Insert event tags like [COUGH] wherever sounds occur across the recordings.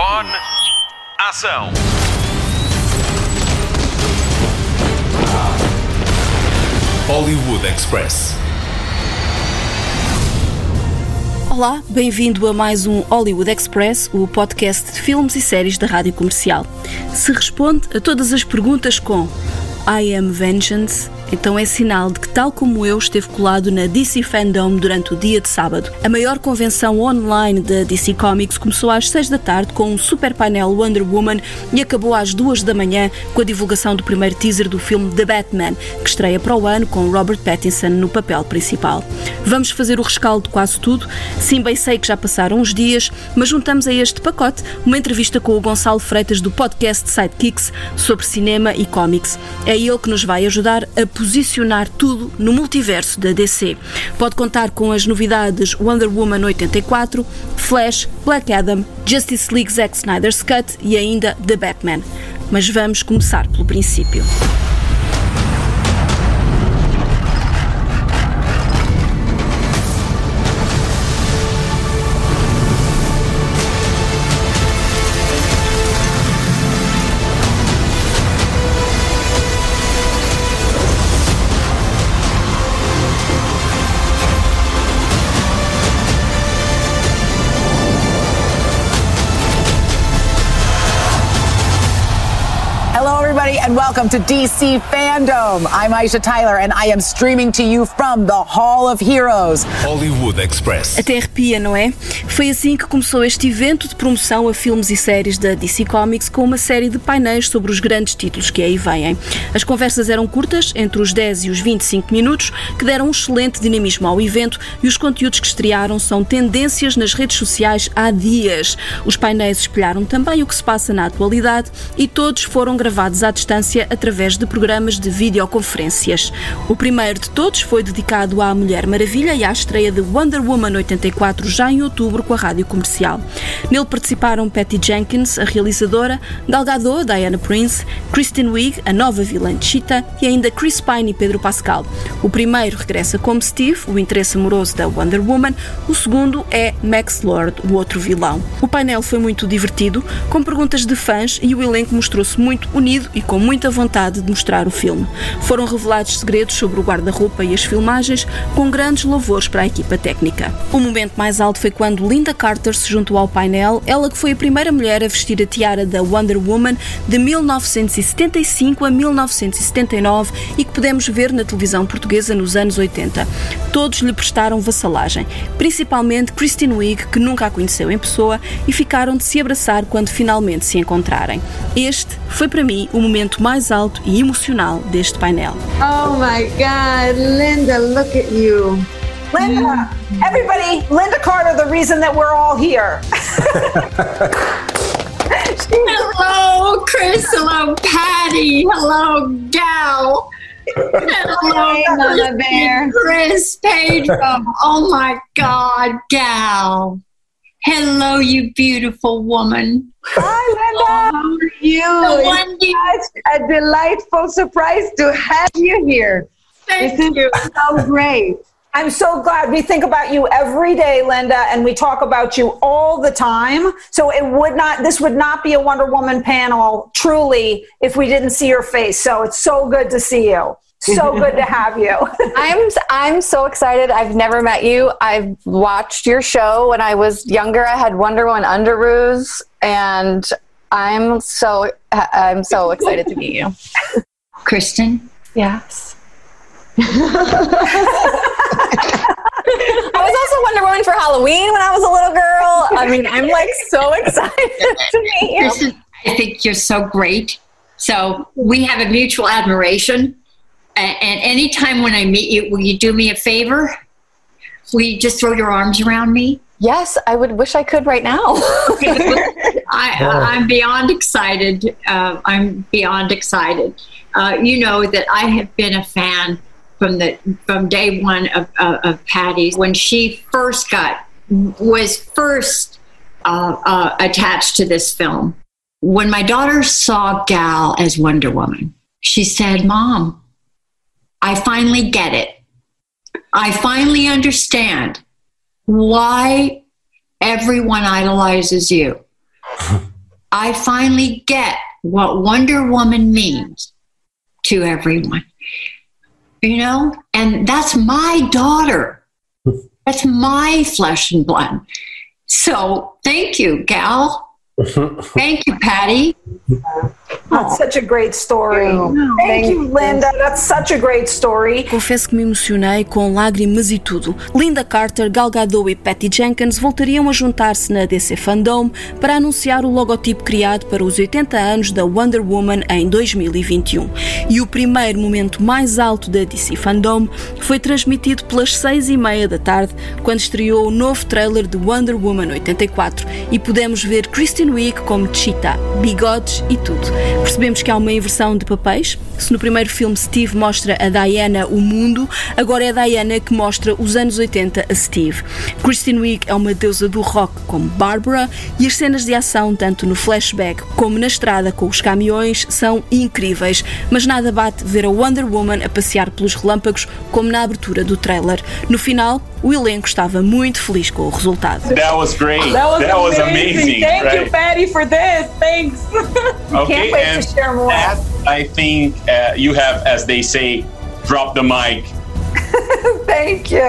Microfone. Ação. Hollywood Express. Olá, bem-vindo a mais um Hollywood Express, o podcast de filmes e séries da rádio comercial. Se responde a todas as perguntas com I am Vengeance, então é sinal de que, tal como eu, esteve colado na DC Fandom durante o dia de sábado. A maior convenção online da DC Comics começou às 6 da tarde com um super painel Wonder Woman e acabou às 2 da manhã com a divulgação do primeiro teaser do filme The Batman, que estreia para o ano com Robert Pattinson no papel principal. Vamos fazer o rescaldo de quase tudo. Sim, bem sei que já passaram uns dias, mas juntamos a este pacote uma entrevista com o Gonçalo Freitas do podcast Sidekicks sobre cinema e cómics. É ele que nos vai ajudar a posicionar tudo no multiverso da DC. Pode contar com as novidades Wonder Woman 84, Flash, Black Adam, Justice League Zack Snyder's Cut e ainda The Batman. Mas vamos começar pelo princípio. And welcome to DC Fandom. I'm Aisha Tyler and I am streaming to you from the Hall of Heroes. Hollywood Express. Até arrepia, não é? Foi assim que começou este evento de promoção a filmes e séries da DC Comics com uma série de painéis sobre os grandes títulos que aí vêm. As conversas eram curtas, entre os 10 e os 25 minutos, que deram um excelente dinamismo ao evento e os conteúdos que estrearam são tendências nas redes sociais há dias. Os painéis espelharam também o que se passa na atualidade e todos foram gravados à distância distância através de programas de videoconferências. O primeiro de todos foi dedicado à Mulher Maravilha e à estreia de Wonder Woman 84 já em outubro com a rádio comercial. Nele participaram Patty Jenkins, a realizadora, Gal Diana Prince, Kristen Wiig, a nova vilã de Cheetah e ainda Chris Pine e Pedro Pascal. O primeiro regressa como Steve, o interesse amoroso da Wonder Woman, o segundo é Max Lord, o outro vilão. O painel foi muito divertido, com perguntas de fãs e o elenco mostrou-se muito unido e com muita vontade de mostrar o filme. Foram revelados segredos sobre o guarda-roupa e as filmagens, com grandes louvores para a equipa técnica. O momento mais alto foi quando Linda Carter se juntou ao painel, ela que foi a primeira mulher a vestir a tiara da Wonder Woman de 1975 a 1979 e que podemos ver na televisão portuguesa nos anos 80. Todos lhe prestaram vassalagem, principalmente Christine Wiig, que nunca a conheceu em pessoa, e ficaram de se abraçar quando finalmente se encontrarem. Este foi para mim o momento mais alto e emocional deste painel. Oh my God, Linda, look at you. Linda, mm. everybody, Linda Carter, the reason that we're all here. [LAUGHS] hello, Chris. Hello, Patty. Hello, Gal. Hello, Hey, Mama Bear. Chris, Pedro. Oh my God, Gal. Hello, you beautiful woman. Hi, Linda. How are you? So It's a delightful surprise to have you here. thank This is you. so great. I'm so glad we think about you every day, Linda, and we talk about you all the time. So it would not, this would not be a Wonder Woman panel truly if we didn't see your face. So it's so good to see you. So [LAUGHS] good to have you. [LAUGHS] I'm I'm so excited. I've never met you. I've watched your show when I was younger. I had Wonder Woman Underoos, and I'm so I'm so excited to meet you. [LAUGHS] Kristen, Yes. I was also Wonder Woman for Halloween when I was a little girl. I mean, I'm like so excited to meet you. Kristen, I think you're so great. So we have a mutual admiration. A- And anytime when I meet you, will you do me a favor? Will you just throw your arms around me? Yes, I would wish I could right now. [LAUGHS] I, I'm beyond excited. Uh, I'm beyond excited. Uh, you know that I have been a fan from the from day one of, uh, of Patty's when she first got was first uh, uh, attached to this film. When my daughter saw Gal as Wonder Woman, she said, "Mom, I finally get it. I finally understand why everyone idolizes you. I finally get what Wonder Woman means to everyone. You know, and that's my daughter. That's my flesh and blood. So thank you, Gal. [LAUGHS] thank you, Patty. That's such a great story. Thank, you. Linda. That's such a great story. Confesso que me emocionei com lágrimas e tudo. Linda Carter, Gal Gadot e Patty Jenkins voltariam a juntar-se na DC Fandom para anunciar o logotipo criado para os 80 anos da Wonder Woman em 2021. E o primeiro momento mais alto da DC Fandom foi transmitido pelas 6 e meia da tarde, quando estreou o novo trailer de Wonder Woman 84 e pudemos ver Kristen Wiig como Cheetah, bigodes e tudo. Percebemos que há uma inversão de papéis. Se no primeiro filme Steve mostra a Diana o mundo, agora é a Diana que mostra os anos 80 a Steve. Kristen Wiig é uma deusa do rock como Barbara e as cenas de ação, tanto no flashback como na estrada com os caminhões, são incríveis. Mas nada bate ver a Wonder Woman a passear pelos relâmpagos como na abertura do trailer. No final, o elenco estava muito feliz com o resultado. That was great. That was amazing. Thank right? you, Patty, for this. Thanks. [LAUGHS] Okay, wait to share more. I think uh, you have, as they say, dropped the mic. [LAUGHS] Thank you.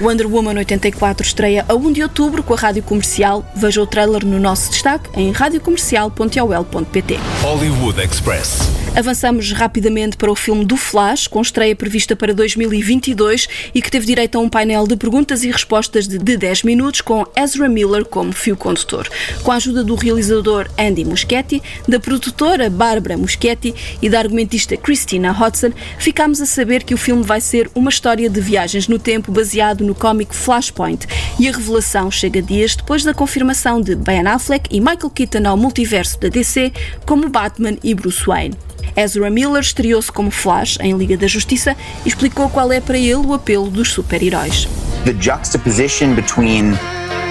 Wonder Woman 84 estreia a 1 de outubro com a rádio comercial. Veja o trailer no nosso destaque em radiocomercial.ol.pt. Hollywood Express. Avançamos rapidamente para o filme do Flash, com estreia prevista para 2022 e que teve direito a um painel de perguntas e respostas de de 10 minutos com Ezra Miller como fio condutor. Com a ajuda do realizador Andy Muschietti, da produtora Barbara Muschietti e da argumentista Christina Hodson, ficámos a saber que o filme vai ser uma história de viagens no tempo baseado no cómic Flashpoint e a revelação chega dias depois da confirmação de Ben Affleck e Michael Keaton ao multiverso da DC como Batman e Bruce Wayne. Ezra Miller estreou-se como Flash em Liga da Justiça e explicou qual é para ele o apelo dos super-heróis. the juxtaposition between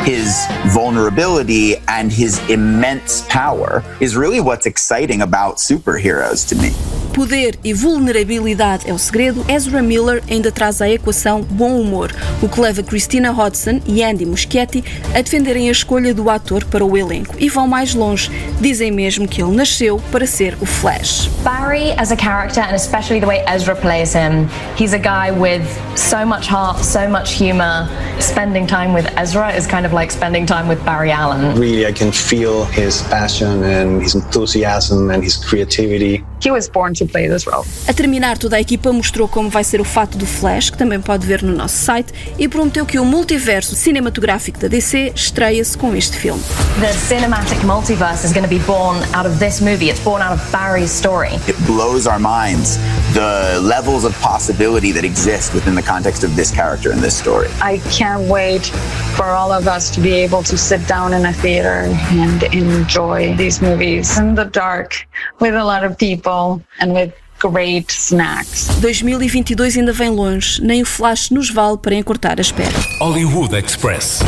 his vulnerability and his immense power is really what's exciting about superheroes to me. Poder e vulnerabilidade é o segredo, Ezra Miller ainda traz à equação bom humor, o que leva Christina Hodson e Andy Muschietti a defenderem a escolha do ator para o elenco e vão mais longe. Dizem mesmo que ele nasceu para ser o Flash. Barry as a character, and especially the way Ezra plays him, he's a guy with so much heart, so much humor. Spending time with Ezra is kind of like spending time with Barry Allen. really I can feel his passion and his enthusiasm and his creativity. He was born to play this role. A terminar, toda a equipa mostrou como vai ser o fato do Flash, que também pode ver no nosso site, e prometeu que o multiverso cinematográfico da DC estreia-se com este filme. The cinematic multiverse is going to be born out of this movie. It's born out of Barry's story. It blows our minds the levels of possibility that exist within the context of this character and this story. I can't wait for all of us to be able to sit down in a theater and enjoy these movies in the dark with a lot of people and with great snacks. 2022 ainda vem longe, nem o Flash nos vale para encurtar a espera. Hollywood Express.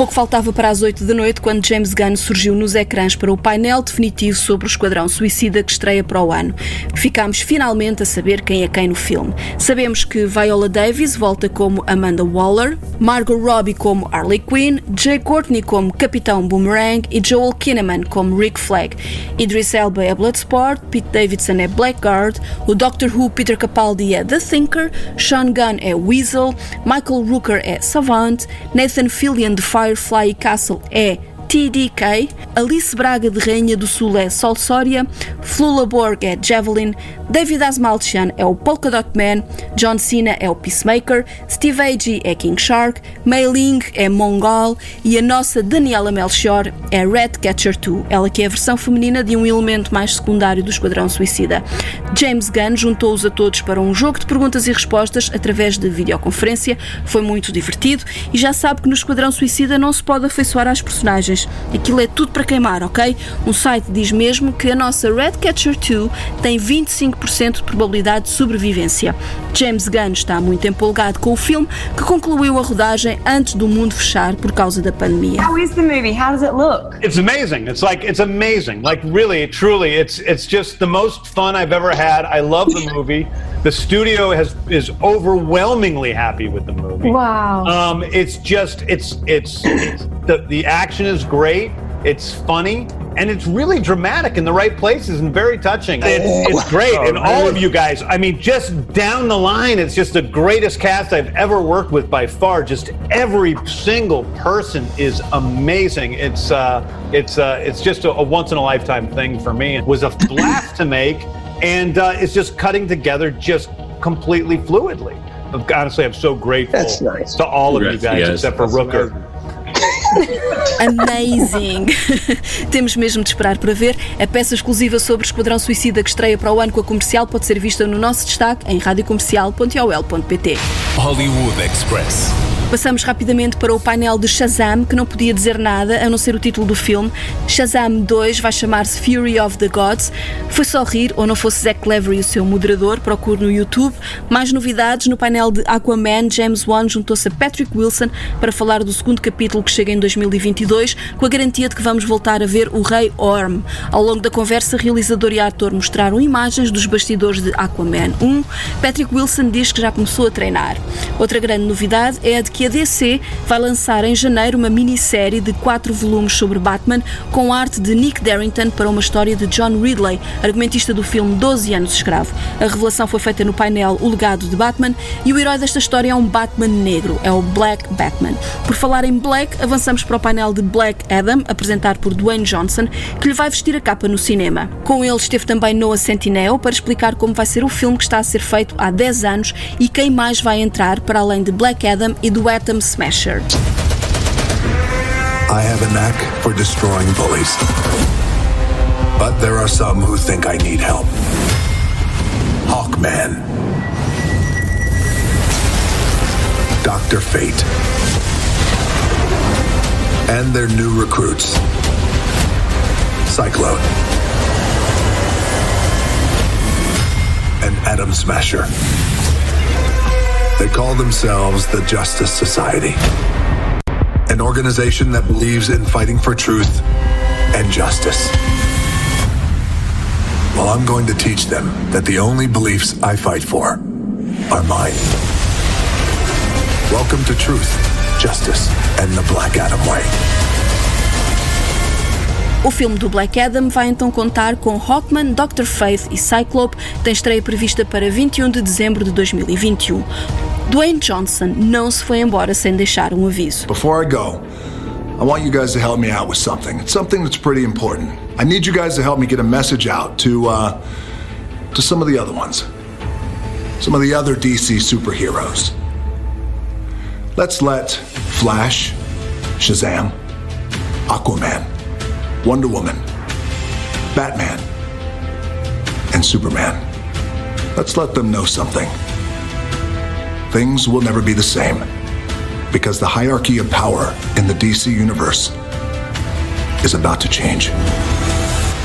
Pouco faltava para as 8 da noite quando James Gunn surgiu nos ecrãs para o painel definitivo sobre o Esquadrão Suicida que estreia para o ano. Ficámos finalmente a saber quem é quem no filme. Sabemos que Viola Davis volta como Amanda Waller, Margot Robbie como Harley Quinn, Jay Courtney como Capitão Boomerang e Joel Kinnaman como Rick Flag. Idris Elba é Bloodsport, Pete Davidson é Blackguard, o Doctor Who Peter Capaldi é The Thinker, Sean Gunn é Weasel, Michael Rooker é Savant, Nathan Fillion de Firefly Castle é TDK, Alice Braga de Rainha do Sul é Sol Soria, Flula Borg é Javelin, David Asmalchian é o Polka Dot Man, John Cena é o Peacemaker, Steve Agee é King Shark, Mei Ling é Mongol e a nossa Daniela Melchior é Red Catcher 2, ela que é a versão feminina de um elemento mais secundário do Esquadrão Suicida. James Gunn juntou-os a todos para um jogo de perguntas e respostas através de videoconferência, foi muito divertido e já sabe que no Esquadrão Suicida não se pode afeiçoar às personagens. Aquilo é tudo para queimar, ok? Um site diz mesmo que a nossa Red Catcher 2 tem 25% de probabilidade de sobrevivência. James Gunn está muito empolgado com o filme, que concluiu a rodagem antes do mundo fechar por causa da pandemia. How is the movie? How does it look? It's amazing. It's like it's amazing. Like really, truly, it's it's just the most fun I've ever had. I love the movie. The studio has is overwhelmingly happy with the movie. Wow. Um, it's just it's it's, it's the the action is great. It's funny and it's really dramatic in the right places and very touching. It's, it's great. And all of you guys, I mean, just down the line, it's just the greatest cast I've ever worked with by far. Just every single person is amazing. It's uh, it's uh, it's just a, a once in a lifetime thing for me. It was a [LAUGHS] blast to make, and uh, it's just cutting together just completely fluidly. Honestly, I'm so grateful That's nice. to all of you guys, guys. except for Rooker. Amazing! [LAUGHS] Temos mesmo de esperar para ver. A peça exclusiva sobre Esquadrão Suicida que estreia para o ano com a comercial pode ser vista no nosso destaque em radiocomercial.ol.pt. Hollywood Express. Passamos rapidamente para o painel de Shazam, que não podia dizer nada a não ser o título do filme. Shazam 2 vai chamar-se Fury of the Gods. Foi só rir, ou não fosse Zack Levery o seu moderador, procure no YouTube. Mais novidades no painel de Aquaman, James Wan juntou-se a Patrick Wilson para falar do segundo capítulo que chega em 2022, com a garantia de que vamos voltar a ver o Rei Orm. Ao longo da conversa, realizador e ator mostraram imagens dos bastidores de Aquaman 1. Patrick Wilson diz que já começou a treinar. Outra grande novidade é a de que a DC vai lançar em janeiro uma minissérie de quatro volumes sobre Batman, com arte de Nick Darrington para uma história de John Ridley, argumentista do filme 12 anos escravo. A revelação foi feita no painel O Legado de Batman e o herói desta história é um Batman negro, é o Black Batman. Por falar em Black, avançamos para o painel de Black Adam, apresentado por Dwayne Johnson, que lhe vai vestir a capa no cinema. Com ele esteve também Noah Centineo para explicar como vai ser o filme que está a ser feito há 10 anos e quem mais vai entrar para além de Black Adam e do Atom Smasher. I have a knack for destroying bullies. But there are some who think I need help. Hawkman. Dr. Fate. And their new recruits. Cyclone. And Atom Smasher. They call themselves the Justice Society an organization that believes in fighting for truth and justice. Well, I'm going to teach them that the only beliefs I fight for are mine. Welcome to Truth, Justice, and the Black Adam Way. O filme do Black Adam vai então contar com Hawkman, Dr. Faith e Cyclope, tem estreia prevista para 21 um de dezembro de 2021. Dwayne Johnson não se foi embora sem deixar um aviso. Before I go, I want you guys to help me out with something. It's something that's pretty important. I need you guys to help me get a message out to uh, to some of the other ones, some of the other DC superheroes. Let's let Flash, Shazam, Aquaman, Wonder Woman, Batman, and Superman. Let's let them know something. Things will never be the same because the hierarchy of power in the DC universe is about to change.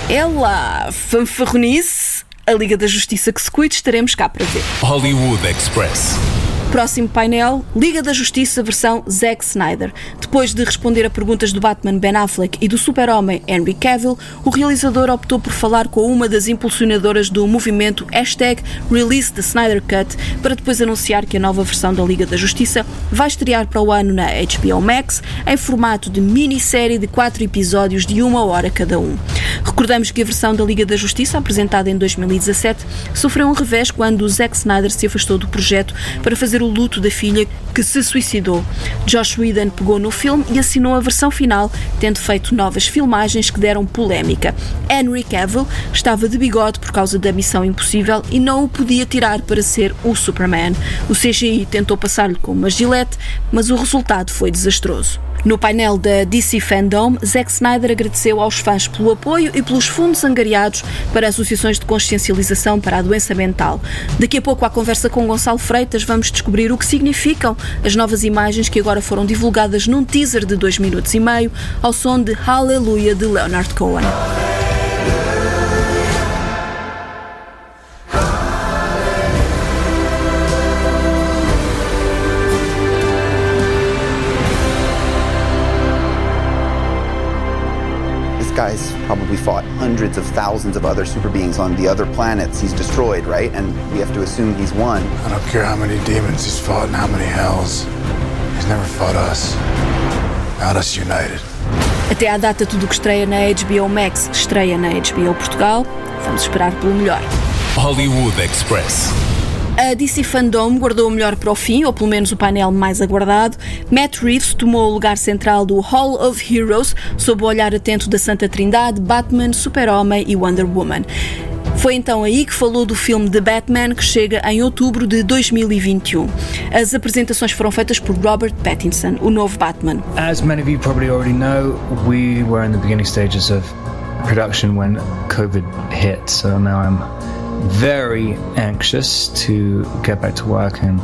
Ela, fanfarronice, a Liga da Justiça que se cuide, estaremos cá para ver. Hollywood Express. Próximo painel, Liga da Justiça versão Zack Snyder. Depois de responder a perguntas do Batman Ben Affleck e do Super-Homem Henry Cavill, o realizador optou por falar com uma das impulsionadoras do movimento hashtag Release the Snyder Cut para depois anunciar que a nova versão da Liga da Justiça vai estrear para o ano na HBO Max em formato de minissérie de quatro episódios de uma hora cada um. Recordamos que a versão da Liga da Justiça, apresentada em 2017, sofreu um revés quando Zack Snyder se afastou do projeto para fazer o luto da filha que se suicidou. Josh Whedon pegou no filme e assinou a versão final, tendo feito novas filmagens que deram polémica. Henry Cavill estava de bigode por causa da Missão Impossível e não o podia tirar para ser o Superman. O CGI tentou passar-lhe com uma gilete, mas o resultado foi desastroso. No painel da DC Fandom, Zack Snyder agradeceu aos fãs pelo apoio e pelos fundos angariados para associações de consciencialização para a doença mental. Daqui a pouco, à conversa com Gonçalo Freitas, vamos descobrir o que significam as novas imagens que agora foram divulgadas num teaser de dois minutos e meio, ao som de Hallelujah de Leonard Cohen. Guy's probably fought hundreds of thousands of other super beings on the other planets he's destroyed, right? And we have to assume he's won. I don't care how many demons he's fought and how many hells. He's never fought us. Not us united. Até à data, tudo que estreia na HBO Max estreia na HBO Portugal. Vamos esperar pelo melhor. Hollywood Express. A DC Fandom guardou o melhor para o fim, ou pelo menos o painel mais aguardado. Matt Reeves tomou o lugar central do Hall of Heroes, sob o olhar atento da Santa Trindade, Batman, Super-Homem e Wonder Woman. Foi então aí que falou do filme The Batman, que chega em outubro de 2021. As apresentações foram feitas por Robert Pattinson, o novo Batman. As many of you probably already know, we were in the beginning stages of production when COVID hit, so now I'm very anxious to get back to work and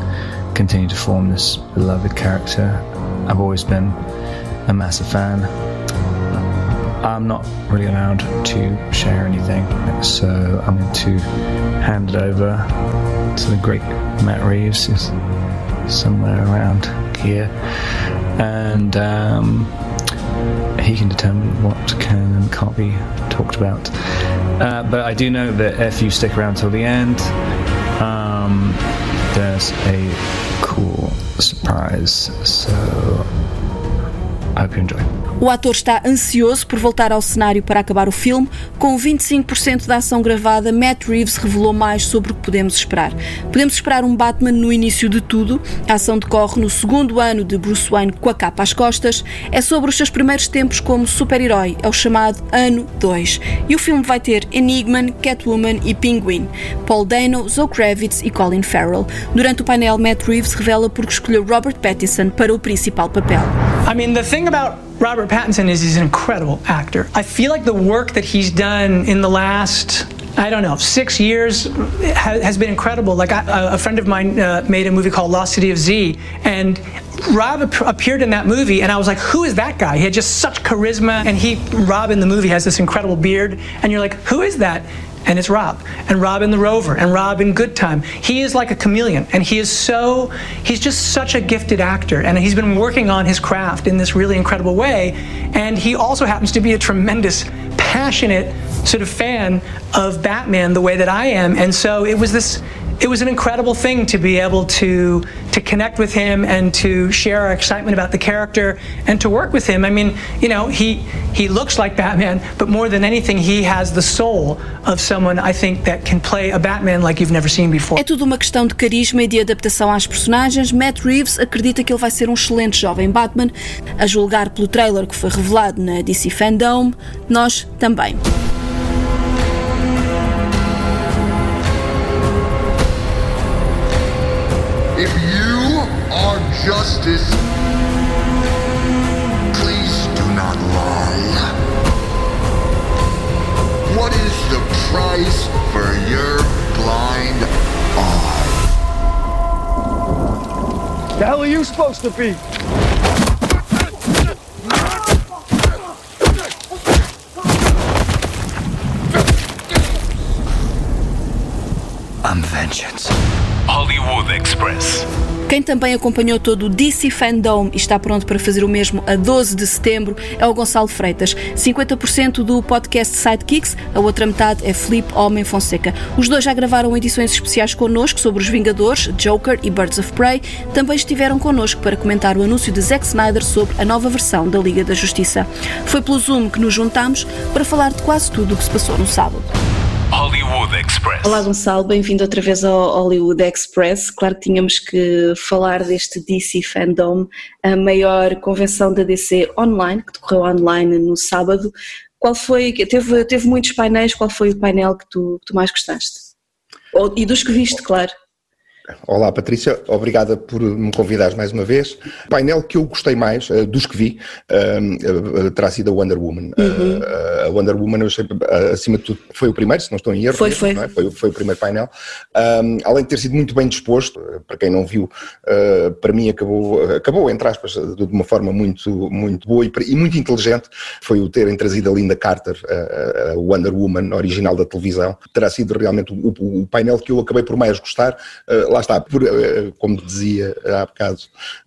continue to form this beloved character. I've always been a massive fan. I'm not really allowed to share anything, so I'm going to hand it over to the great Matt Reeves, who's somewhere around here, and um, he can determine what can and can't be talked about. Uh, but I do know that if you stick around till the end, um, there's a cool surprise. So I hope you enjoy. O ator está ansioso por voltar ao cenário para acabar o filme. Com 25% da ação gravada, Matt Reeves revelou mais sobre o que podemos esperar. Podemos esperar um Batman no início de tudo. A ação decorre no segundo ano de Bruce Wayne com a capa às costas. É sobre os seus primeiros tempos como super-herói. É o chamado Ano 2. E o filme vai ter Enigma, Catwoman e Penguin. Paul Dano, Zoe Kravitz e Colin Farrell. Durante o painel, Matt Reeves revela porque escolheu Robert Pattinson para o principal papel. I mean, the thing about Robert Pattinson is he's an incredible actor. I feel like the work that he's done in the last I don't know, six years has been incredible. Like I, a friend of mine uh, made a movie called Lost City of Z, and Rob appeared in that movie, and I was like, who is that guy? He had just such charisma, and he, Rob in the movie has this incredible beard, and you're like, who is that? And it's Rob, and Rob in the Rover, and Rob in Good Time. He is like a chameleon, and he is so, he's just such a gifted actor, and he's been working on his craft in this really incredible way. And he also happens to be a tremendous, passionate sort of fan of Batman the way that I am. And so it was this, it was an incredible thing to be able to to connect with him and to share our excitement about the character and to work with him. I mean, you know, he he looks like Batman, but more than anything, he has the soul of someone I think that can play a Batman like you've never seen before. É tudo uma questão de carisma e de adaptação às personagens. Matt Reeves acredita que ele vai ser um excelente jovem Batman, a julgar pelo trailer que foi revelado na DC Fandom. Nós também. Justice, please do not lie. What is the price for your blind eye? The hell are you supposed to be? I'm vengeance. Hollywood Express. Quem também acompanhou todo o DC Fandom e está pronto para fazer o mesmo a 12 de setembro é o Gonçalo Freitas. 50% do podcast Sidekicks, a outra metade é Felipe Homem Fonseca. Os dois já gravaram edições especiais connosco sobre os Vingadores, Joker e Birds of Prey. Também estiveram connosco para comentar o anúncio de Zack Snyder sobre a nova versão da Liga da Justiça. Foi pelo Zoom que nos juntámos para falar de quase tudo o que se passou no sábado. Hollywood Express. Olá Gonçalo, bem-vindo outra vez ao Hollywood Express. Claro que tínhamos que falar deste DC Fandom, a maior convenção da DC online, que decorreu online no sábado. Qual foi, teve, teve muitos painéis, qual foi o painel que tu, que tu mais gostaste? E dos que viste, claro. Olá Patrícia, obrigada por me convidares mais uma vez. O painel que eu gostei mais, uh, dos que vi, uh, uh, terá sido a Wonder Woman. Uhum. a Wonder Woman, achei, acima de tudo, foi o primeiro, se não estou em erro. Foi, mesmo, foi. não é? foi. Foi o primeiro painel. Um, além de ter sido muito bem disposto, para quem não viu, para mim acabou, acabou, entre aspas, de uma forma muito, muito boa e, e muito inteligente, foi o terem trazido a Linda Carter, a Wonder Woman original da televisão. Terá sido realmente o, o, painel que eu acabei por mais gostar. lá lá está, por, uh, como dizia há bocado,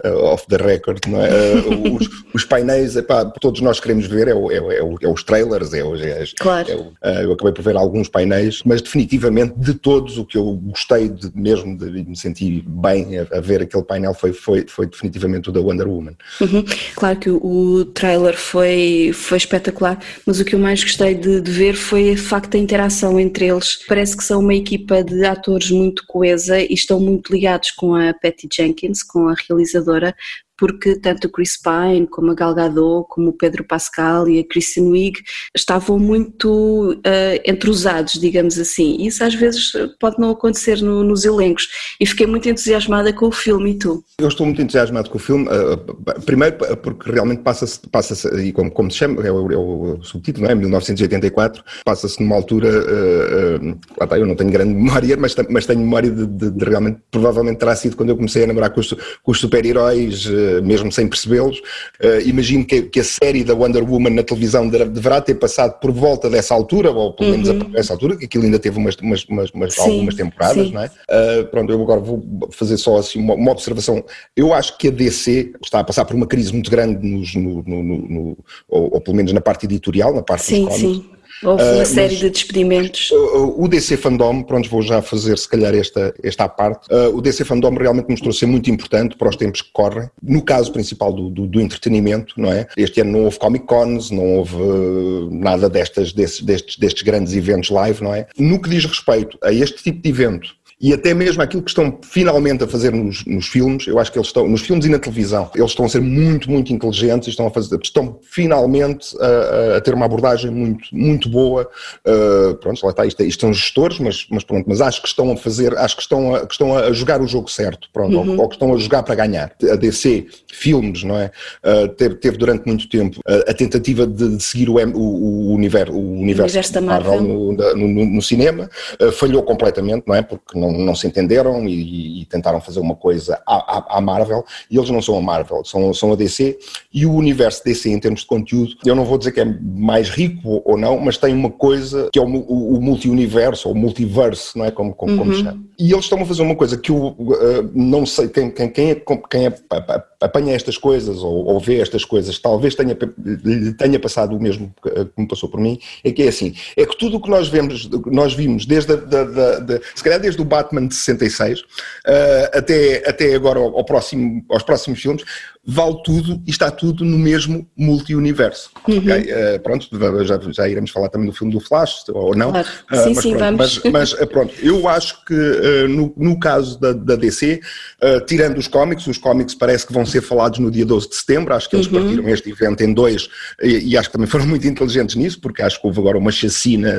uh, off the record, não é? Uh, [LAUGHS] os, os, painéis, epá, todos nós queremos ver, é, o, é, é, o, é os trailers, é, o, é, claro. eu acabei por ver alguns painéis, mas definitivamente de todos o que eu gostei de, mesmo de me sentir bem a, a, ver aquele painel foi, foi, foi definitivamente o da Wonder Woman. Uhum. Claro que o, o, trailer foi, foi espetacular, mas o que eu mais gostei de, de ver foi o facto da interação entre eles. Parece que são uma equipa de atores muito coesa e estão muito ligados com a Patty Jenkins, com a realizadora, porque tanto o Chris Pine como a Gal Gadot, como o Pedro Pascal e a Kristen Wiig estavam muito uh, entrosados, digamos assim. Isso às vezes pode não acontecer no, nos elencos. E fiquei muito entusiasmada com o filme, e tu? Eu estou muito entusiasmado com o filme, uh, primeiro porque realmente passa-se, passa e como, como se chama, é o, é o subtítulo, não é? 1984, passa-se numa altura, uh, lá está, eu não tenho grande memória, mas, mas tenho memória de, de, de, realmente, provavelmente terá sido quando eu comecei a namorar com os, com os super-heróis mesmo sem percebê-los. Uh, imagino que, que, a série da Wonder Woman na televisão deverá ter passado por volta dessa altura, ou pelo menos uhum. a essa altura, que aquilo ainda teve umas, umas, umas sim, algumas temporadas, sim. não é? Uh, pronto, eu agora vou fazer só assim uma, uma, observação. Eu acho que a DC está a passar por uma crise muito grande, nos, no, no, no, ou, ou, pelo menos na parte editorial, na parte sim, dos cómics. Sim. Houve uma uh, série de despedimentos. O DC Fandom, pronto, vou já fazer se calhar esta, esta à parte. Uh, o DC Fandom realmente mostrou ser muito importante para os tempos que correm. No caso principal do, do, do entretenimento, não é? Este ano não houve Comic Cons, não houve uh, nada destas, destes, destes, destes grandes eventos live, não é? No que diz respeito a este tipo de evento, e até mesmo aquilo que estão finalmente a fazer nos, nos, filmes, eu acho que eles estão, nos filmes e na televisão, eles estão a ser muito, muito inteligentes e estão a fazer, estão finalmente a, a ter uma abordagem muito, muito boa. Uh, pronto, lá está, isto, é, isto são gestores, mas, mas pronto, mas acho que estão a fazer, acho que estão a, que estão a jogar o jogo certo, pronto, uhum. ou, ou, que estão a jogar para ganhar. A DC, filmes, não é? Uh, teve, teve, durante muito tempo uh, a tentativa de, de seguir o, o, o, universo, o universo, universo da Marvel no, no, no cinema, falhou completamente, não é? Porque não, não se entenderam e, e tentaram fazer uma coisa à, à, à, Marvel, e eles não são a Marvel, são, são a DC, e o universo DC em termos de conteúdo, eu não vou dizer que é mais rico ou não, mas tem uma coisa que é o, o, o multi-universo, ou multiverso, não é? Como, como, uhum. como chama. E eles estão a fazer uma coisa que eu uh, não sei, quem, quem, quem, é, quem é, apanha estas coisas ou, ou vê estas coisas, talvez tenha, tenha passado o mesmo que me passou por mim, é que é assim, é que tudo o que nós vemos, nós vimos desde a, da, da, da, se calhar desde o Batman de 66 uh, até, até agora ao, ao próximo, aos próximos filmes, vale tudo e está tudo no mesmo multi-universo. Uhum. Okay? Uh, pronto, já, já iremos falar também do filme do Flash, ou não. Claro. Uh, sim, mas, sim, pronto, vamos. Mas, mas, uh, pronto, eu acho que no, no, caso da, da DC, tirando os cómics, os cómics parece que vão ser falados no dia 12 de setembro, acho que eles uhum. partiram este evento em dois e, e, acho que também foram muito inteligentes nisso, porque acho que houve agora uma chacina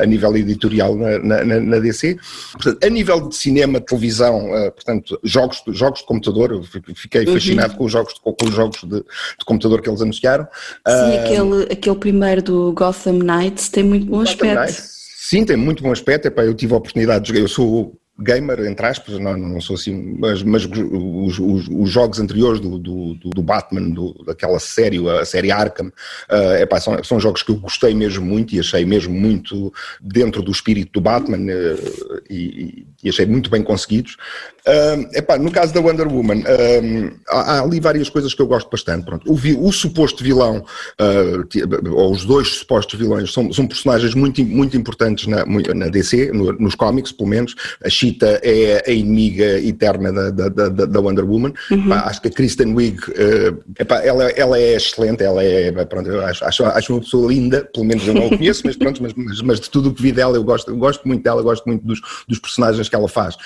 a nível editorial na, na, na, DC. Portanto, a nível de cinema, televisão, portanto, jogos, jogos de computador, eu fiquei uhum. Com os jogos de, com os jogos de, de, computador que eles anunciaram. Sim, uh, aquele, aquele primeiro do Gotham Knights tem muito bom Gotham aspecto. Knights, sim, tem muito bom aspecto. Epá, eu tive a oportunidade de jogar, eu sou gamer, entre aspas, não, não sou assim, mas, mas os, os, os jogos anteriores do, do, do Batman, do, daquela série, a série Arkham, uh, epá, são, são jogos que eu gostei mesmo muito e achei mesmo muito dentro do espírito do Batman uh, e, e, achei muito bem conseguidos. Uh, epá, no caso da Wonder Woman, uh, há, há, ali várias coisas que eu gosto bastante. Pronto. O, vi, o suposto vilão, ou os dois supostos vilões, são, são personagens muito, muito importantes na, na DC, no, nos cómics, pelo menos. A Cheetah é a inimiga eterna da, da, da, da Wonder Woman. Uhum. Epá, acho que a Kristen Wiig, epá, ela, ela é excelente, ela é, pronto, acho, acho, acho, uma pessoa linda, pelo menos eu não a conheço, mas pronto, mas, mas, mas, de tudo o que vi dela, eu gosto, eu gosto muito dela, gosto muito dos, dos personagens que ela faz.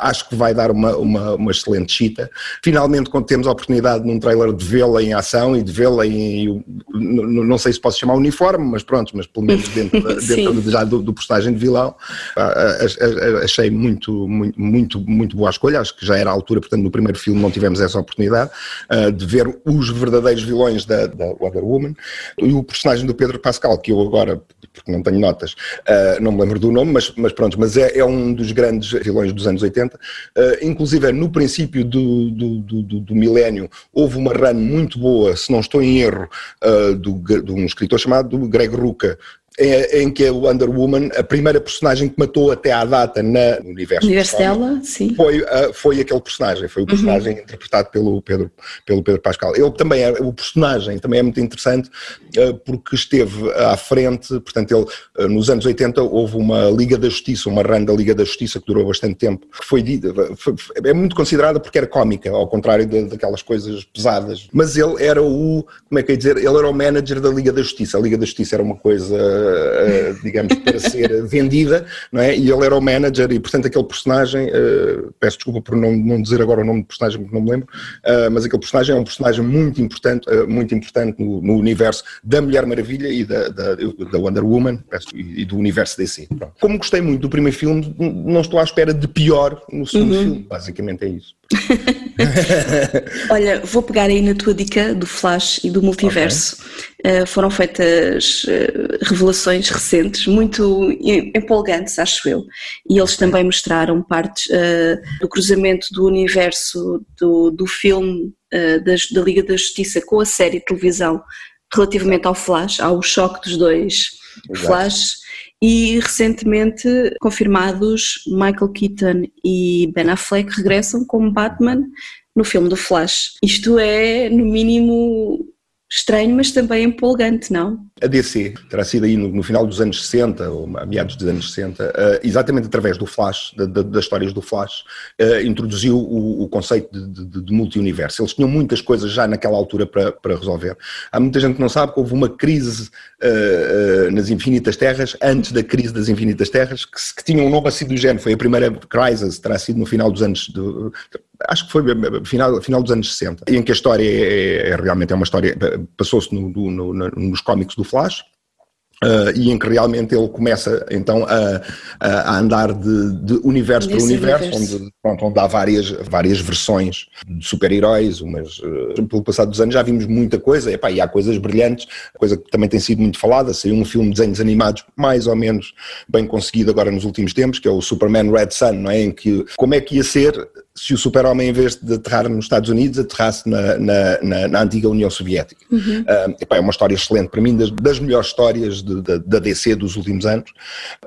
acho que vai dar uma, uma, uma excelente chita. Finalmente, quando temos a oportunidade num trailer de vê-la em ação e de vê-la em, não sei se posso chamar uniforme, mas pronto, mas pelo menos dentro, [LAUGHS] dentro já do, do postagem de vilão, achei muito, muito, muito, muito boa a escolha, acho que já era a altura, portanto no primeiro filme não tivemos essa oportunidade uh, de ver os verdadeiros vilões da, da Wonder Woman. E o personagem do Pedro Pascal, que eu agora, porque não tenho notas, uh, não me lembro do nome, mas, mas pronto, mas é, é um dos grandes vilões dos anos 80, Uh, inclusive, no princípio do, do, do, do, milénio, houve uma run muito boa, se não estou em erro, do, de um escritor chamado Greg Rucka, em, em que a Wonder Woman, a primeira personagem que matou até à data na, no universo, universo dela, sim. Foi, uh, foi aquele personagem, foi o personagem uhum. interpretado pelo Pedro, pelo Pedro Pascal. Ele também é, o personagem também é muito interessante uh, porque esteve à frente, portanto, ele uh, nos anos 80 houve uma Liga da Justiça, uma run da Liga da Justiça que durou bastante tempo, que foi, foi é muito considerada porque era cómica, ao contrário de, daquelas coisas pesadas. Mas ele era o, como é que é dizer, ele era o manager da Liga da Justiça. A Liga da Justiça era uma coisa, digamos, para ser [LAUGHS] vendida, não é? E ele era o manager e, portanto, aquele personagem, peço desculpa por não, não dizer agora o nome do personagem porque não me lembro, mas aquele personagem é um personagem muito importante, muito importante no, no universo da Mulher Maravilha e da, da, da Wonder Woman e do universo DC. Pronto. Como gostei muito do primeiro filme, não estou à espera de pior no segundo uhum. filme, basicamente é isso. [LAUGHS] Olha, vou pegar aí na tua dica do Flash e do multiverso. Okay. Uh, foram feitas uh, revelações recentes, muito empolgantes, acho eu. E eles também mostraram partes uh, do cruzamento do universo do, do filme das, da Liga da Justiça com a série de televisão relativamente ao Flash, ao choque dos dois Exato. Flash e recentemente confirmados Michael Keaton e Ben Affleck regressam como Batman no filme do Flash. Isto é, no mínimo, estranho, mas também empolgante, não? A DC terá sido aí no, no final dos anos 60, ou a meados dos anos 60, uh, eh, exatamente através do Flash, de, de, das histórias do Flash, uh, introduziu o, o conceito de, de, de multi-universo. Eles tinham muitas coisas já naquela altura para, para resolver. Há muita gente que não sabe que houve uma crise uh, nas Infinitas Terras, antes da crise das Infinitas Terras, que, que tinha um nome assim do género. Foi a primeira crisis, terá sido no final dos anos. De, acho que foi final, final dos anos 60, em que a história é, é realmente é uma história, passou-se no, no, no, nos cómics do Flash, Uh, e em que realmente ele começa então a, a andar de, de universo para universo, universo. Onde, pronto, onde há várias, várias versões de super-heróis, mas uh, pelo passado dos anos já vimos muita coisa, e, epá, e há coisas brilhantes, coisa que também tem sido muito falada, saiu um filme de desenhos animados mais ou menos bem conseguido agora nos últimos tempos, que é o Superman Red Sun, não é? em que como é que ia ser se o super-homem, em vez de aterrar nos Estados Unidos, aterrasse na, na, na, na antiga União Soviética. Uhum. Uh, epá, é uma história excelente, para mim, das, das melhores histórias de, de, da DC dos últimos anos.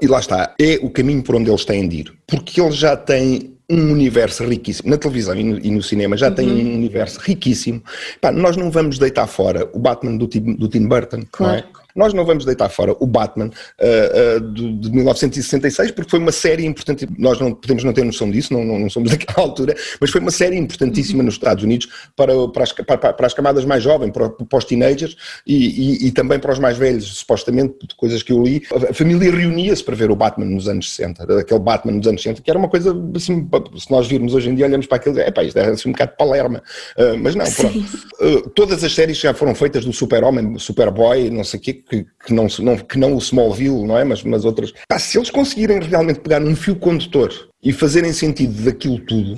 E lá está, é o caminho por onde eles têm de ir. Porque eles já têm um universo riquíssimo, na televisão e no, e no cinema já uhum. tem um universo riquíssimo. Epá, nós não vamos deitar fora o Batman do, do Tim Burton, claro. não é? Nós não vamos deitar fora o Batman uh, uh, de, de, 1966, porque foi uma série importante. Nós não podemos não ter noção disso, não, não, não somos [LAUGHS] daquela altura, mas foi uma série importantíssima nos Estados Unidos para, para, as, para, para as camadas mais jovens, para, para os teenagers e, e, e, também para os mais velhos, supostamente, de coisas que eu li. A família reunia-se para ver o Batman nos anos 60, aquele Batman nos anos 60, que era uma coisa assim, se nós virmos hoje em dia, olhamos para aquilo, é pá, isto é assim um bocado de palerma. Uh, mas não, pronto. todas as séries já foram feitas do Super-Homem, Superboy, não sei o quê, que, que, não, não, que não o Smallville, não é? Mas, mas outras. Pá, se eles conseguirem realmente pegar um fio condutor e fazerem sentido daquilo tudo,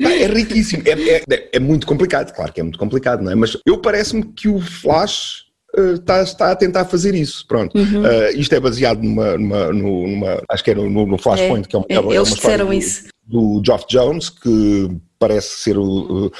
Pá, é riquíssimo. É, é, é, muito complicado, claro que é muito complicado, não é? Mas eu parece-me que o Flash uh, está, está a tentar fazer isso. Pronto. Uhum. Uh, isto é baseado numa, numa, numa, Acho que é no, no Flashpoint, é, que é uma, é, é Eles disseram isso. Do Geoff Jones, que parece ser o.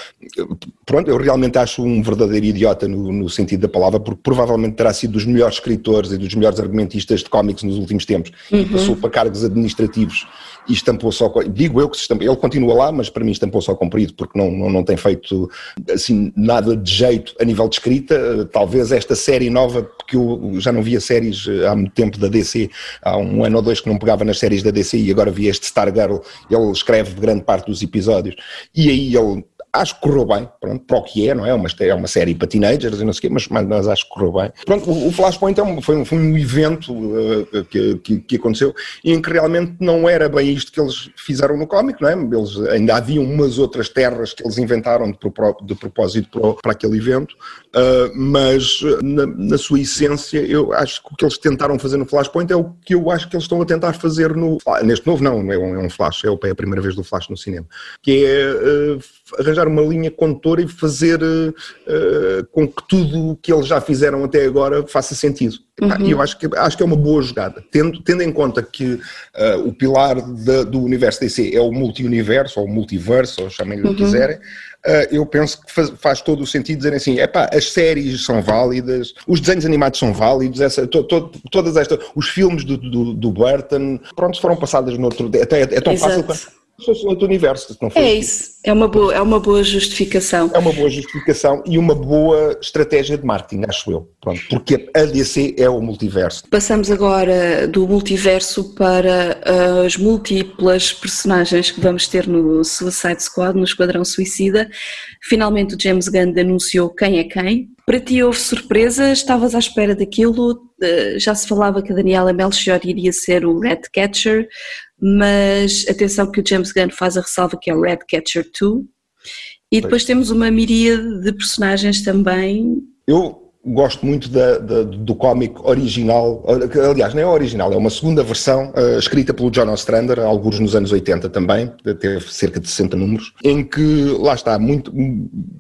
Pronto, eu realmente acho um verdadeiro idiota no, no, sentido da palavra, porque provavelmente terá sido dos melhores escritores e dos melhores argumentistas de cómics nos últimos tempos. Uhum. E passou para cargos administrativos e estampou só. Digo eu que estampou, ele continua lá, mas para mim estampou só comprido, porque não, não, não tem feito assim nada de jeito a nível de escrita. Talvez esta série nova, porque eu já não via séries há muito tempo da DC, há um ano ou dois que não pegava nas séries da DC e agora vi este Stargirl, ele escreve grande parte dos episódios e aí ele acho que correu bem, pronto, para o que é, não é? Uma, é uma série para teenagers e não sei o quê, mas, mas acho que correu bem. Pronto, o, o Flashpoint um, foi, um, foi um evento uh, que, que, que, aconteceu em que realmente não era bem isto que eles fizeram no cómic, não é? Eles ainda haviam umas outras terras que eles inventaram de, de propósito para, para aquele evento, uh, mas na, na, sua essência eu acho que o que eles tentaram fazer no Flashpoint é o que eu acho que eles estão a tentar fazer no... Neste novo não, é um, é um Flash, é, é a primeira vez do Flash no cinema, que é uh, arranjar arranjar uma linha condutora e fazer uh, com que tudo o que eles já fizeram até agora faça sentido. Uhum. E eu acho que, acho que é uma boa jogada. Tendo, tendo em conta que uh, o pilar de, do universo DC é o multi-universo, ou multiverso, ou chamem-lhe o que Uhum. quiserem, uh, eu penso que faz, faz todo o sentido dizerem assim: epá, as séries são válidas, os desenhos animados são válidos, essa, to, to, todas estas, os filmes do, do, do Burton, pronto, foram passadas noutro. Até, é tão Exato. fácil fosse outro universo. Não foi É isso, é uma boa, é uma boa justificação. é uma boa justificação e uma boa estratégia de marketing, acho eu. Pronto, porque a DC é o multiverso. Passamos agora do multiverso para uh, as múltiplas personagens que vamos ter no Suicide Squad, no Esquadrão Suicida. Finalmente o James Gunn anunciou quem é quem. Para ti houve surpresa? Estavas à espera daquilo? Uh, já se falava que a Daniela Melchior iria ser o Red Catcher, mas atenção que o James Gunn faz a ressalva que é o Red Catcher 2. E depois temos uma miríade de personagens também. Eu gosto muito da, da- do cómic original, aliás, não é original, é uma segunda versão eh, escrita pelo John Ostrander, alguns nos anos 80 também, teve cerca de 60 números, em que, lá está, muito,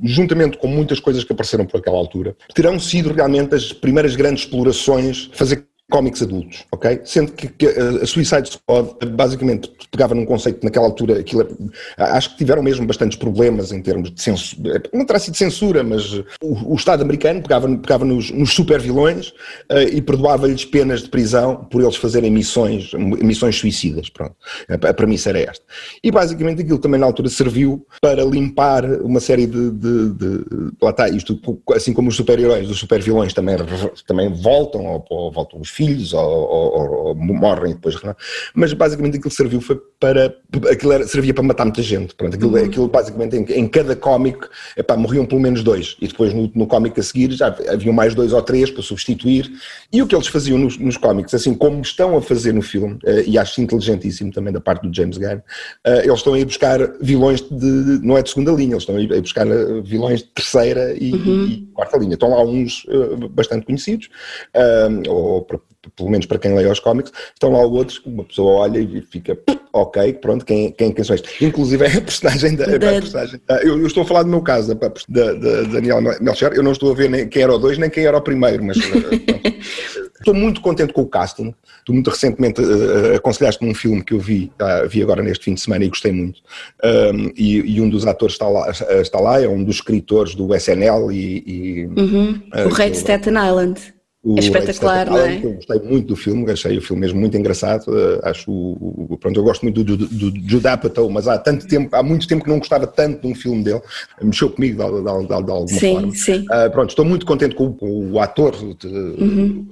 juntamente com muitas coisas que apareceram por aquela altura, terão sido realmente as primeiras grandes explorações, fazer cómics adultos, ok? Sendo que, que a Suicide Squad basicamente pegava num conceito naquela altura, aquilo, é- acho que tiveram mesmo bastantes problemas em termos de censura, não terá sido censura, mas o, o Estado americano pegava, pegava nos, nos super vilões e perdoava-lhes penas de prisão por eles fazerem missões, missões suicidas, pronto. A, a premissa era esta. E basicamente aquilo também na altura serviu para limpar uma série de, de, de lá está, isto, assim como os super-heróis, os super-vilões também, também voltam, ou, ou voltam os filhos, ou, ou- ou morrem depois, é? mas basicamente aquilo serviu foi para, aquilo era, servia para matar muita gente, pronto, aquilo, Uhum. aquilo basicamente em, em cada cómic, epá, morriam pelo menos dois, e depois no, no cómic a seguir já haviam mais dois ou três para substituir, e o que eles faziam nos, nos cómics, assim como estão a fazer no filme, eh, e acho inteligentíssimo também da parte do James Gunn, eh, eles estão a ir buscar vilões de, não é de segunda linha, eles estão a ir buscar eh, vilões de terceira e, Uhum. e quarta linha. Estão lá uns bastante conhecidos, ou pelo menos para quem lê os cómics, estão lá outros que uma pessoa olha e fica ok, pronto, quem, quem, quem são estes? Inclusive é a personagem da. Da- a personagem da- eu, eu estou a falar do meu caso, da, da, da Daniela Melcher, eu não estou a ver nem quem era o dois nem quem era o primeiro, mas. eh. [LAUGHS] Estou muito contente com o casting. Tu muito recentemente eh, aconselhaste-me um filme que eu vi, ah, vi agora neste fim de semana e gostei muito. Um, e, e um dos atores está lá, está lá, é um dos escritores do SNL e. e, Uhum. eh, o Rei de Staten Island. O é espetacular, não é? Eu gostei muito do filme, achei o filme mesmo muito engraçado. eh, acho, o- pronto, eu gosto muito do, do, do Judd Apatow, mas há tanto tempo, há muito tempo que não gostava tanto de um filme dele. Mexeu comigo de, de- de- de alguma Sim, forma. sim. Ah, pronto, estou muito contente com, o- com o ator, de- Uhum.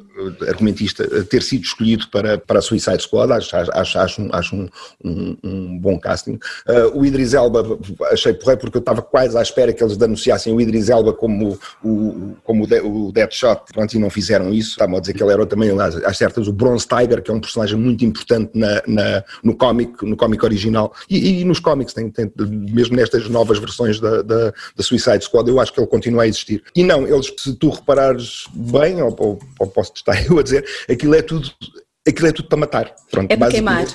Argumentista, eh, ter sido escolhido para, para a Suicide Squad. Acho, acho, acho, um, acho um, um, um bom casting. Ah, o Idris Elba achei porreiro porque eu estava quase à espera que eles anunciassem o Idris Elba como o, como o, De- o Deadshot, pronto, e não fizeram isso. Estavam a dizer que ele era também, às certas, o Bronze Tiger, que é um personagem muito importante na, na- no cómic, no cómic original e, e nos cómics, tem, tem- mesmo nestas novas versões da, da, da Suicide Squad, eu acho que ele continua a existir. E não, eles, se tu reparares bem, ou, ou, ou posso estar eu a dizer, aquilo é tudo, aquilo é tudo para matar. Pronto, É para queimar.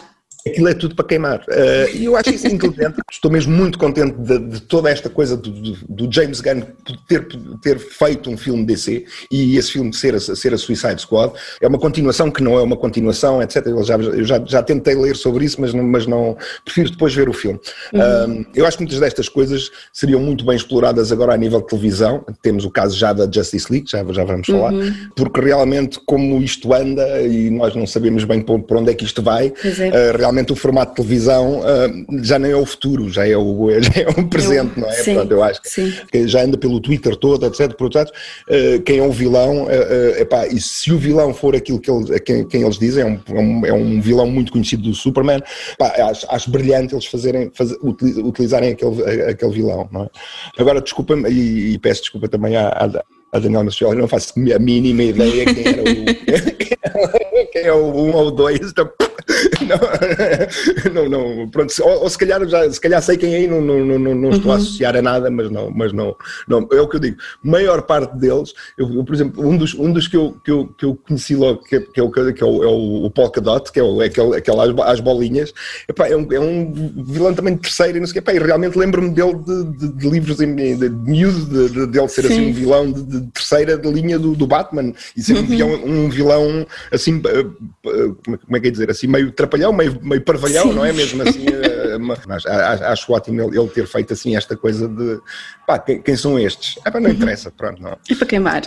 Aquilo é tudo para queimar. Eh, E eu acho isso inteligente. [LAUGHS] Estou mesmo muito contente de, de toda esta coisa do, do- James Gunn ter, ter feito um filme DC e esse filme ser a, ser a Suicide Squad. É uma continuação que não é uma continuação, etc. Eu já, eu já, já tentei ler sobre isso, mas não, mas não prefiro depois ver o filme. Uhum. Um, eu acho que muitas destas coisas seriam muito bem exploradas agora a nível de televisão. Temos o caso já da Justice League, já, já vamos falar, Uhum. porque realmente como isto anda e nós não sabemos bem por, por onde é que isto vai, é. uh, realmente o formato de televisão uh, já nem é o futuro, já é o, [LAUGHS] já é o presente, não é? sim, Portanto, eu acho que- que já anda pelo Twitter todo, etc. Por outro uh, quem é o vilão, uh, uh, epá, e se o vilão for aquilo que eles, quem, quem eles dizem, é um, é um- é um vilão muito conhecido do Superman, epá, acho, acho brilhante eles fazerem, fazer, utili- utilizarem aquele, aquele vilão, não é? Agora, desculpa-me, e, e peço desculpa também à, à, à Daniela Maciel, eu não faço a mínima ideia [LAUGHS] quem era o, quem é o um ou dois, então, [LAUGHS] [LAUGHS] não, não, não, pronto, ou, ou se calhar já, se calhar sei quem é e não, não, não, não, não estou a Uhum. associar a nada, mas não, mas não, não, é o que eu digo, maior parte deles, eu, eu, por exemplo, um dos, um dos que, eu, que, eu, que eu conheci logo, que é, que é o, que é o, é o, o Polka Dot, que é, o, é aquele, aquele às, às bolinhas, epá, é, um, é um vilão também de terceira e não sei o quê, epá, e realmente lembro-me dele de, de, de livros em- de, de miúdo, de, de, dele ser assim Sim. um vilão de, de terceira de linha do, do Batman e ser um, vilão, um vilão assim, eh, eh, é- como é que é dizer, assim meio trapalhão, meio, meio parvalhão, Sim. não é mesmo assim? eh, ma- [LAUGHS] mas acho ótimo ele, ter feito assim esta coisa de pá, quem, quem são estes? É para não interessa, pronto, não. É para queimar.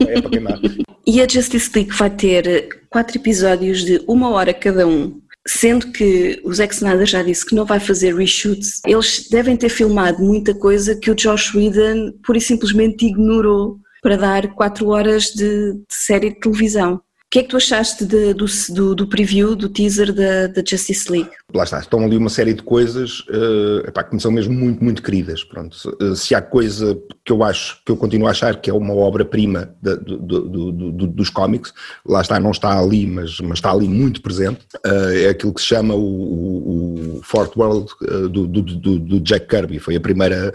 É para queimar. E a Justice League vai ter quatro episódios de uma hora cada um. Sendo que o Zack Snyder já disse que não vai fazer reshoots, eles devem ter filmado muita coisa que o Josh Whedon pura e simplesmente ignorou para dar quatro horas de, de série de televisão. O que é que tu achaste de- do, do, do preview, do teaser da, da Justice League? lá está, estão ali uma série de coisas eh, epá, que me são mesmo muito, muito queridas. Pronto. Se, eh, se há coisa que eu acho, que eu continuo a achar que é uma obra-prima do- do- do- do- dos cómics, lá está, não está ali, mas, mas está ali muito presente, eh, é aquilo que se chama o, o- o Fourth World do, Jack Kirby. Foi a primeira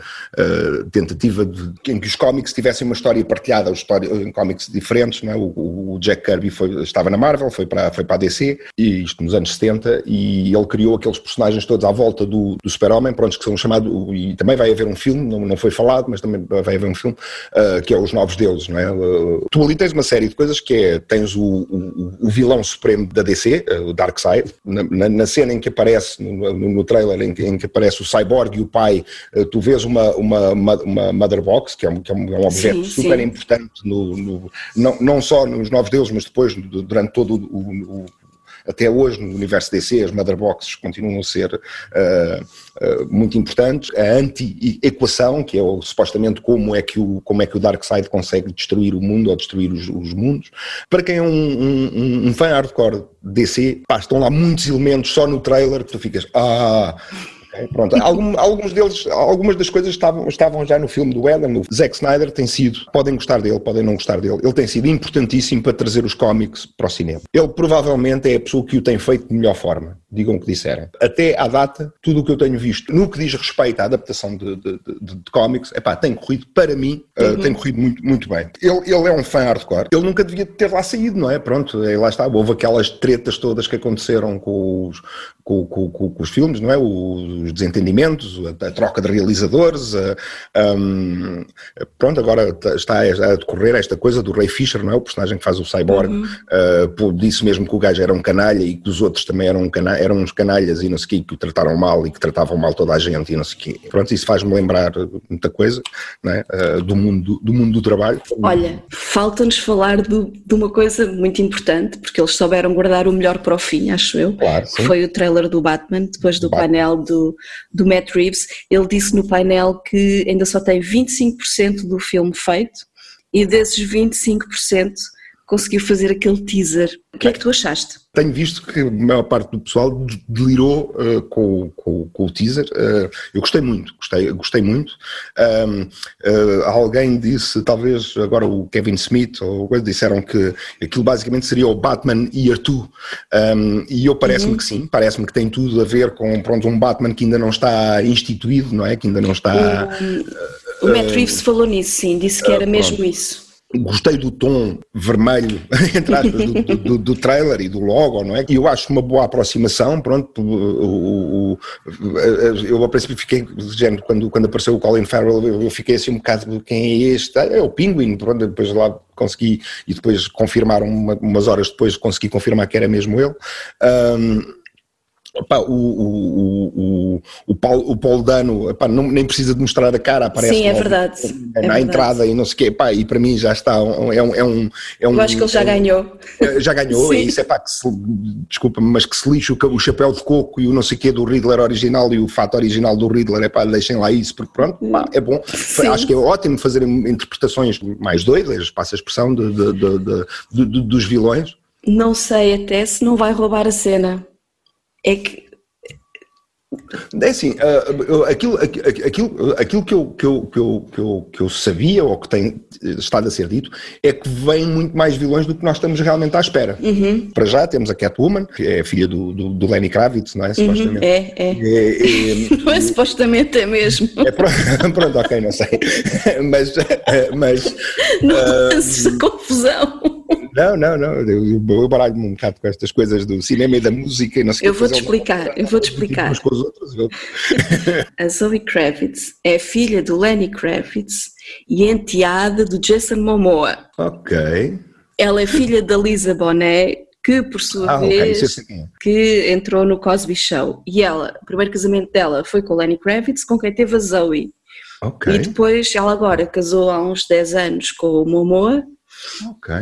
tentativa de, em que os cómics tivessem uma história partilhada, história, em cómics diferentes. Não é? o, o Jack Kirby foi- estava na Marvel, foi para, foi para a DC, e isto nos anos 70, e ele criou aqueles personagens todos à volta do, do Super-Homem, prontos, que são chamados, e também vai haver um filme, não, não foi falado, mas também vai haver um filme, ah, que é Os Novos Deuses, não é? Ah, tu ali tens uma série de coisas que é, tens o, o, o vilão supremo da DC, ah, o Darkseid, na, na, na cena em que aparece, no, no, trailer em que, em que aparece o Cyborg e o pai, tu vês uma, uma, uma, uma Mother Box, que é um, que é um, é um objeto Sim, super sim. importante, no, no- não, não só nos Novos Deuses, mas depois du- durante todo o, o- até hoje no universo DC as Mother Boxes continuam a ser ah, ah, muito importantes. A anti-equação, que é o, supostamente como é, que o, como é que o Darkseid consegue destruir o mundo ou destruir os, os mundos. Para quem é um, um- um fã hardcore DC, pá, estão lá muitos elementos só no trailer que tu ficas, ah... Pronto, Algum- alguns deles, algumas das coisas estavam, estavam já no filme do Adam. O Zack Snyder tem sido, podem gostar dele, podem não gostar dele, ele tem sido importantíssimo para trazer os cómics para o cinema. Ele provavelmente é a pessoa que o tem feito de melhor forma, digam o que disserem. Até à data, tudo o que eu tenho visto no que diz respeito à adaptação de, de, de, de cómics, epá, tem corrido, para mim, uh, Uhum. tem corrido muito, muito bem. Ele, ele é um fã hardcore, ele nunca devia ter lá saído, não é? Pronto, aí lá está, houve aquelas tretas todas que aconteceram com os, com, com- com- os filmes, não é? Os desentendimentos, a, a troca de realizadores, a- um, pronto, agora tá- está a decorrer esta coisa do Ray Fisher, não é? O personagem que faz o Cyborg, Uhum. uh, disse mesmo que o gajo era um canalha e que os outros também eram, cana eram uns canalhas e não sei o quê, que o trataram mal e que tratavam mal toda a gente e não sei o quê. Pronto, isso faz-me lembrar muita coisa, não é? Uh, do, mundo, do mundo do trabalho. Olha, falta-nos falar do- de uma coisa muito importante, porque eles souberam guardar o melhor para o fim, acho eu. Claro, sim. foi o trailer do Batman, depois do Batman. painel do, do Matt Reeves. Ele disse no painel que ainda só tem 25% do filme feito e desses 25% conseguiu fazer aquele teaser. O que é que tu achaste? Tenho visto que a maior parte do pessoal de- delirou uh, com, com- com o teaser. Uh, eu gostei muito, gostei, gostei muito. Uh, alguém disse, talvez agora o Kevin Smith ou coisa, disseram que aquilo basicamente seria o Batman Year 2. Um, e eu parece-me Uhum. que sim, parece-me que tem tudo a ver com pronto, um Batman que ainda não está instituído, não é? Que ainda não está. O Matt Reeves falou nisso, sim, disse que era mesmo isso. Gostei do tom vermelho, [LAUGHS] entre aspas, do, do- do, trailer e do logo, não é? E eu acho uma boa aproximação, pronto, o, o- o- eu a princípio fiquei, género, quando, quando apareceu o Colin Farrell, eu, fiquei assim um bocado, quem é este? É o Penguin, pronto, depois lá consegui, e depois confirmaram, uma- umas horas depois consegui confirmar que era mesmo ele. Ahm, Epá, o, o, o, o, o, Paul, o Paul Dano epá, não, nem precisa de mostrar a cara, aparece Sim, é verdade. na É verdade. entrada e não sei o quê, epá, e para mim já está, é um... É um, é um Eu acho que ele já é um- ganhou. já ganhou, é isso, é pá, que se, desculpa-me, mas que se lixe o, o chapéu de coco e o não sei quê do Riddler original e o fato original do Riddler, é pá, deixem lá isso, porque pronto, pá, é bom. Sim. Acho que é ótimo fazer interpretações mais doidas, passa a expressão, de- de- de- dos vilões. Não sei até se não vai roubar a cena. É que É assim, ah, aquilo, aquilo, aquilo que, eu, que, eu, que, eu, que, eu, que eu sabia ou que tem estado a ser dito é que vêm muito mais vilões do que nós estamos realmente à espera. Uhum. Para já temos a Catwoman, que é filha do, do, do Lenny Kravitz, não é? Uhum, Supostamente. é, é. É, é- Não é supostamente é mesmo. é pronto, [LAUGHS] pronto, ok, não sei. [LAUGHS] Mas. mas Não ah, [LAUGHS] lances a confusão. Não, não, não. Eu, eu baralho-me um bocado com estas coisas do cinema e da música e não sei Eu o que vou-te fazer uma- explicar, eu vou-te explicar. Uns com os outros, eu- [LAUGHS] A Zoe Kravitz é filha do Lenny Kravitz e enteada do Jason Momoa. Ok. Ela é filha da Lisa Bonet, que por sua Ah, vez quem é. que entrou no Cosby Show. E ela, o primeiro casamento dela foi com o Lenny Kravitz, com quem teve a Zoe. Ok. E depois ela agora casou há uns 10 anos com o Momoa, Ok.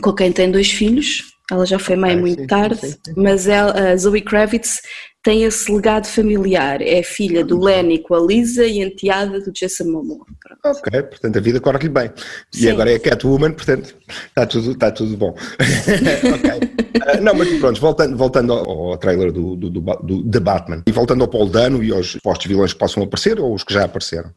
Com quem tem dois filhos. Ela já foi mãe muito tarde, mas ela, a Zoe Kravitz tem esse legado familiar. É filha do Lenny com a Lisa e enteada do Jason Momoa. Ok, portanto a vida corre-lhe bem. E Sim. agora é Catwoman, portanto está tudo, está tudo bom. [LAUGHS] Ok. Ah, não, mas pronto, voltando, voltando ao, ao trailer do, do, do, do The Batman e voltando ao Paul Dano e aos postos vilões que possam aparecer ou os que já apareceram.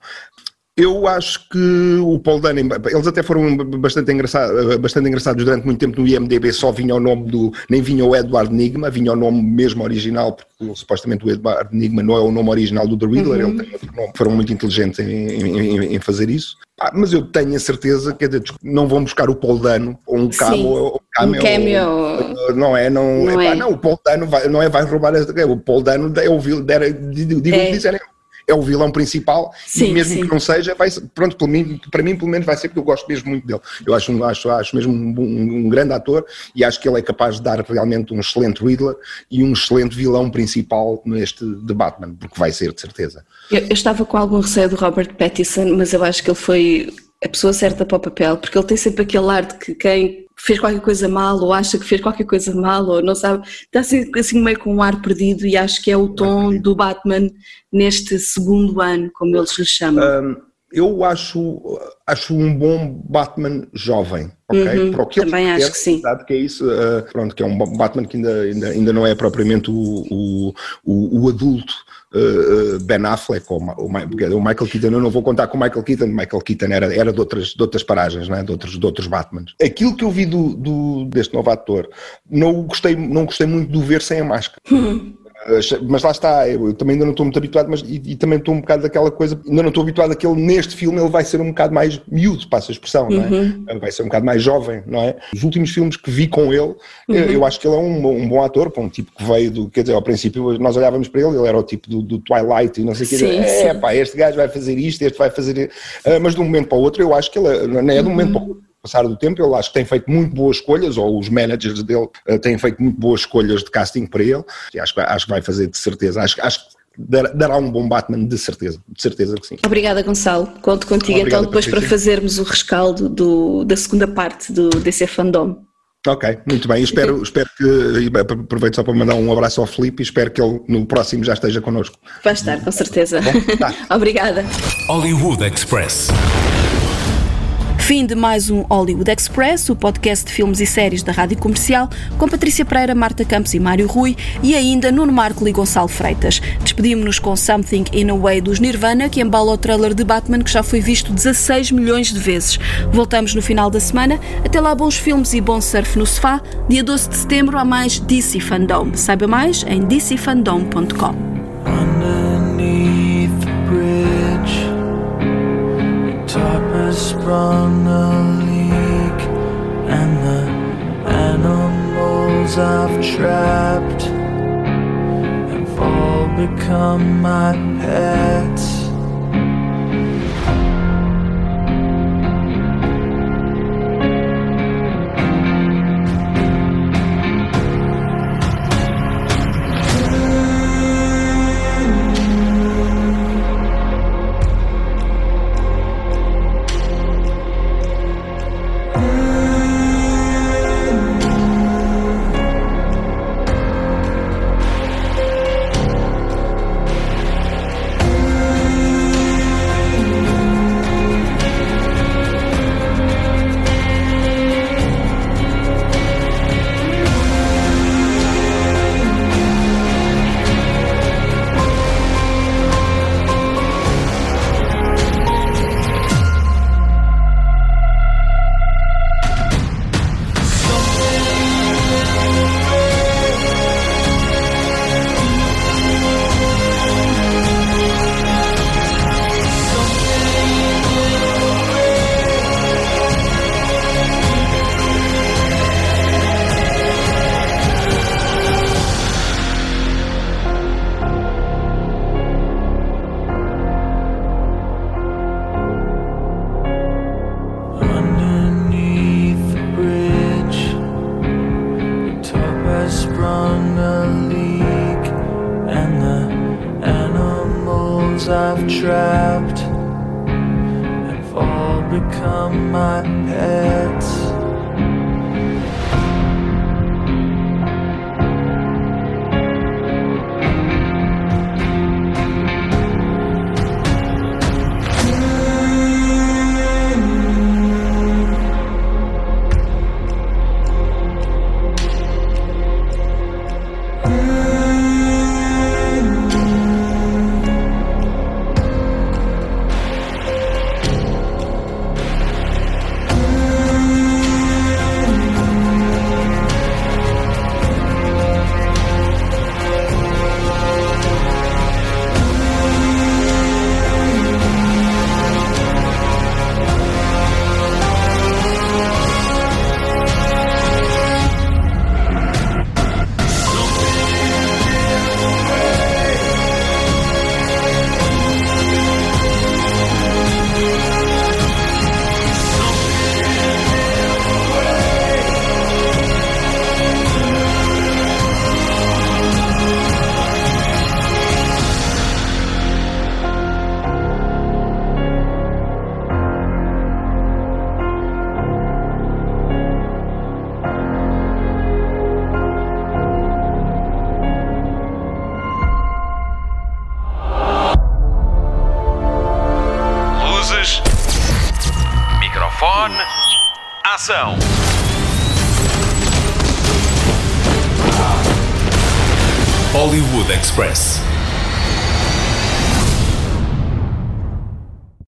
Eu acho que o Paul Dano, eles até foram bastante, engraçado, bastante engraçados durante muito tempo no IMDB, só vinha o nome do, nem vinha o Edward Nigma, vinha o nome mesmo original, porque supostamente o Edward Nigma não é o nome original do The Riddler, Uhum. ele tem outro nome. Foram muito inteligentes em, em- em- fazer isso. Ah, mas eu tenho a certeza que não vão buscar o Paul Dano ou um Sim. cameo, ou Um cameo. não é, não, Não é. não, o Paul Dano vai, não é vai roubar o Paul Dano é o vil, É. o vilão principal Sim, e mesmo sim. que não seja, vai pronto, para mim, para mim pelo menos vai ser porque eu gosto mesmo muito dele. Eu acho, acho, acho mesmo um, um- um grande ator e acho que ele é capaz de dar realmente um excelente Riddler e um excelente vilão principal neste de Batman, porque vai ser de certeza. Eu, eu estava com algum receio do Robert Pattinson, mas eu acho que ele foi a pessoa certa para o papel, porque ele tem sempre aquele ar de que quem fez qualquer coisa mal ou acha que fez qualquer coisa mal ou não sabe, está assim, assim meio com um ar perdido e acho que é o tom do Batman neste segundo ano, como eles lhe chamam. Hum, eu acho, acho um bom Batman jovem, ok? Uhum, Para o que ele também acho que sim. que é isso, uh, pronto, que é um Batman que ainda, ainda, ainda não é propriamente o, o, o, o adulto uh, uh, Ben Affleck ou o, Michael Keaton, eu não vou contar com o Michael Keaton, Michael Keaton era, era de, outras, de outras paragens, né? de, outros, de outros Batmans. Aquilo que eu vi do, do- deste novo ator, não gostei, não gostei muito de o ver sem a máscara. [LAUGHS] Mas lá está, eu também ainda não estou muito habituado, mas e, e também estou um bocado daquela coisa, ainda não estou habituado a que ele neste filme ele vai ser um bocado mais miúdo, passa a expressão, não Uhum. é? Vai ser um bocado mais jovem, não é? Os últimos filmes que vi com ele, eu, Uhum. eu acho que ele é um, bom- um bom ator, para um tipo que veio do, quer dizer, ao princípio nós olhávamos para ele, ele era o tipo do, do Twilight e não sei o que, Sim, é sim. pá, este gajo vai fazer isto, este vai fazer, ah, mas de um momento para o outro eu acho que ele, não é de um momento para o outro, passar do tempo, ele acho que tem feito muito boas escolhas, ou os managers dele eh, têm feito muito boas escolhas de casting para ele, e acho, que vai- acho que vai fazer de certeza, acho, acho que dará, um bom Batman de certeza, de certeza que sim. Obrigada, Gonçalo. Conto contigo Obrigado, então depois para Patrícia. fazermos o rescaldo do- da segunda parte do DC Fandom. Ok, muito bem, espero, espero que, aproveito só para mandar um abraço ao Felipe e espero que ele no próximo já esteja connosco. Vai estar, com certeza. Tá. [LAUGHS] Obrigada. Hollywood Express. Fim de mais um Hollywood Express, o podcast de filmes e séries da Rádio Comercial, com Patrícia Pereira, Marta Campos e Mário Rui, e ainda Nuno Marco e Gonçalo Freitas. Despedimos-nos com Something in a Way dos Nirvana, que embala o trailer de Batman que já foi visto 16 milhões de vezes. Voltamos no final da semana. Até lá, bons filmes e bom surf no sofá. Dia 12 de setembro há mais DC Fandom. Saiba mais em dcfandom.com. sprung a leak, and the animals I've trapped have all become my pets.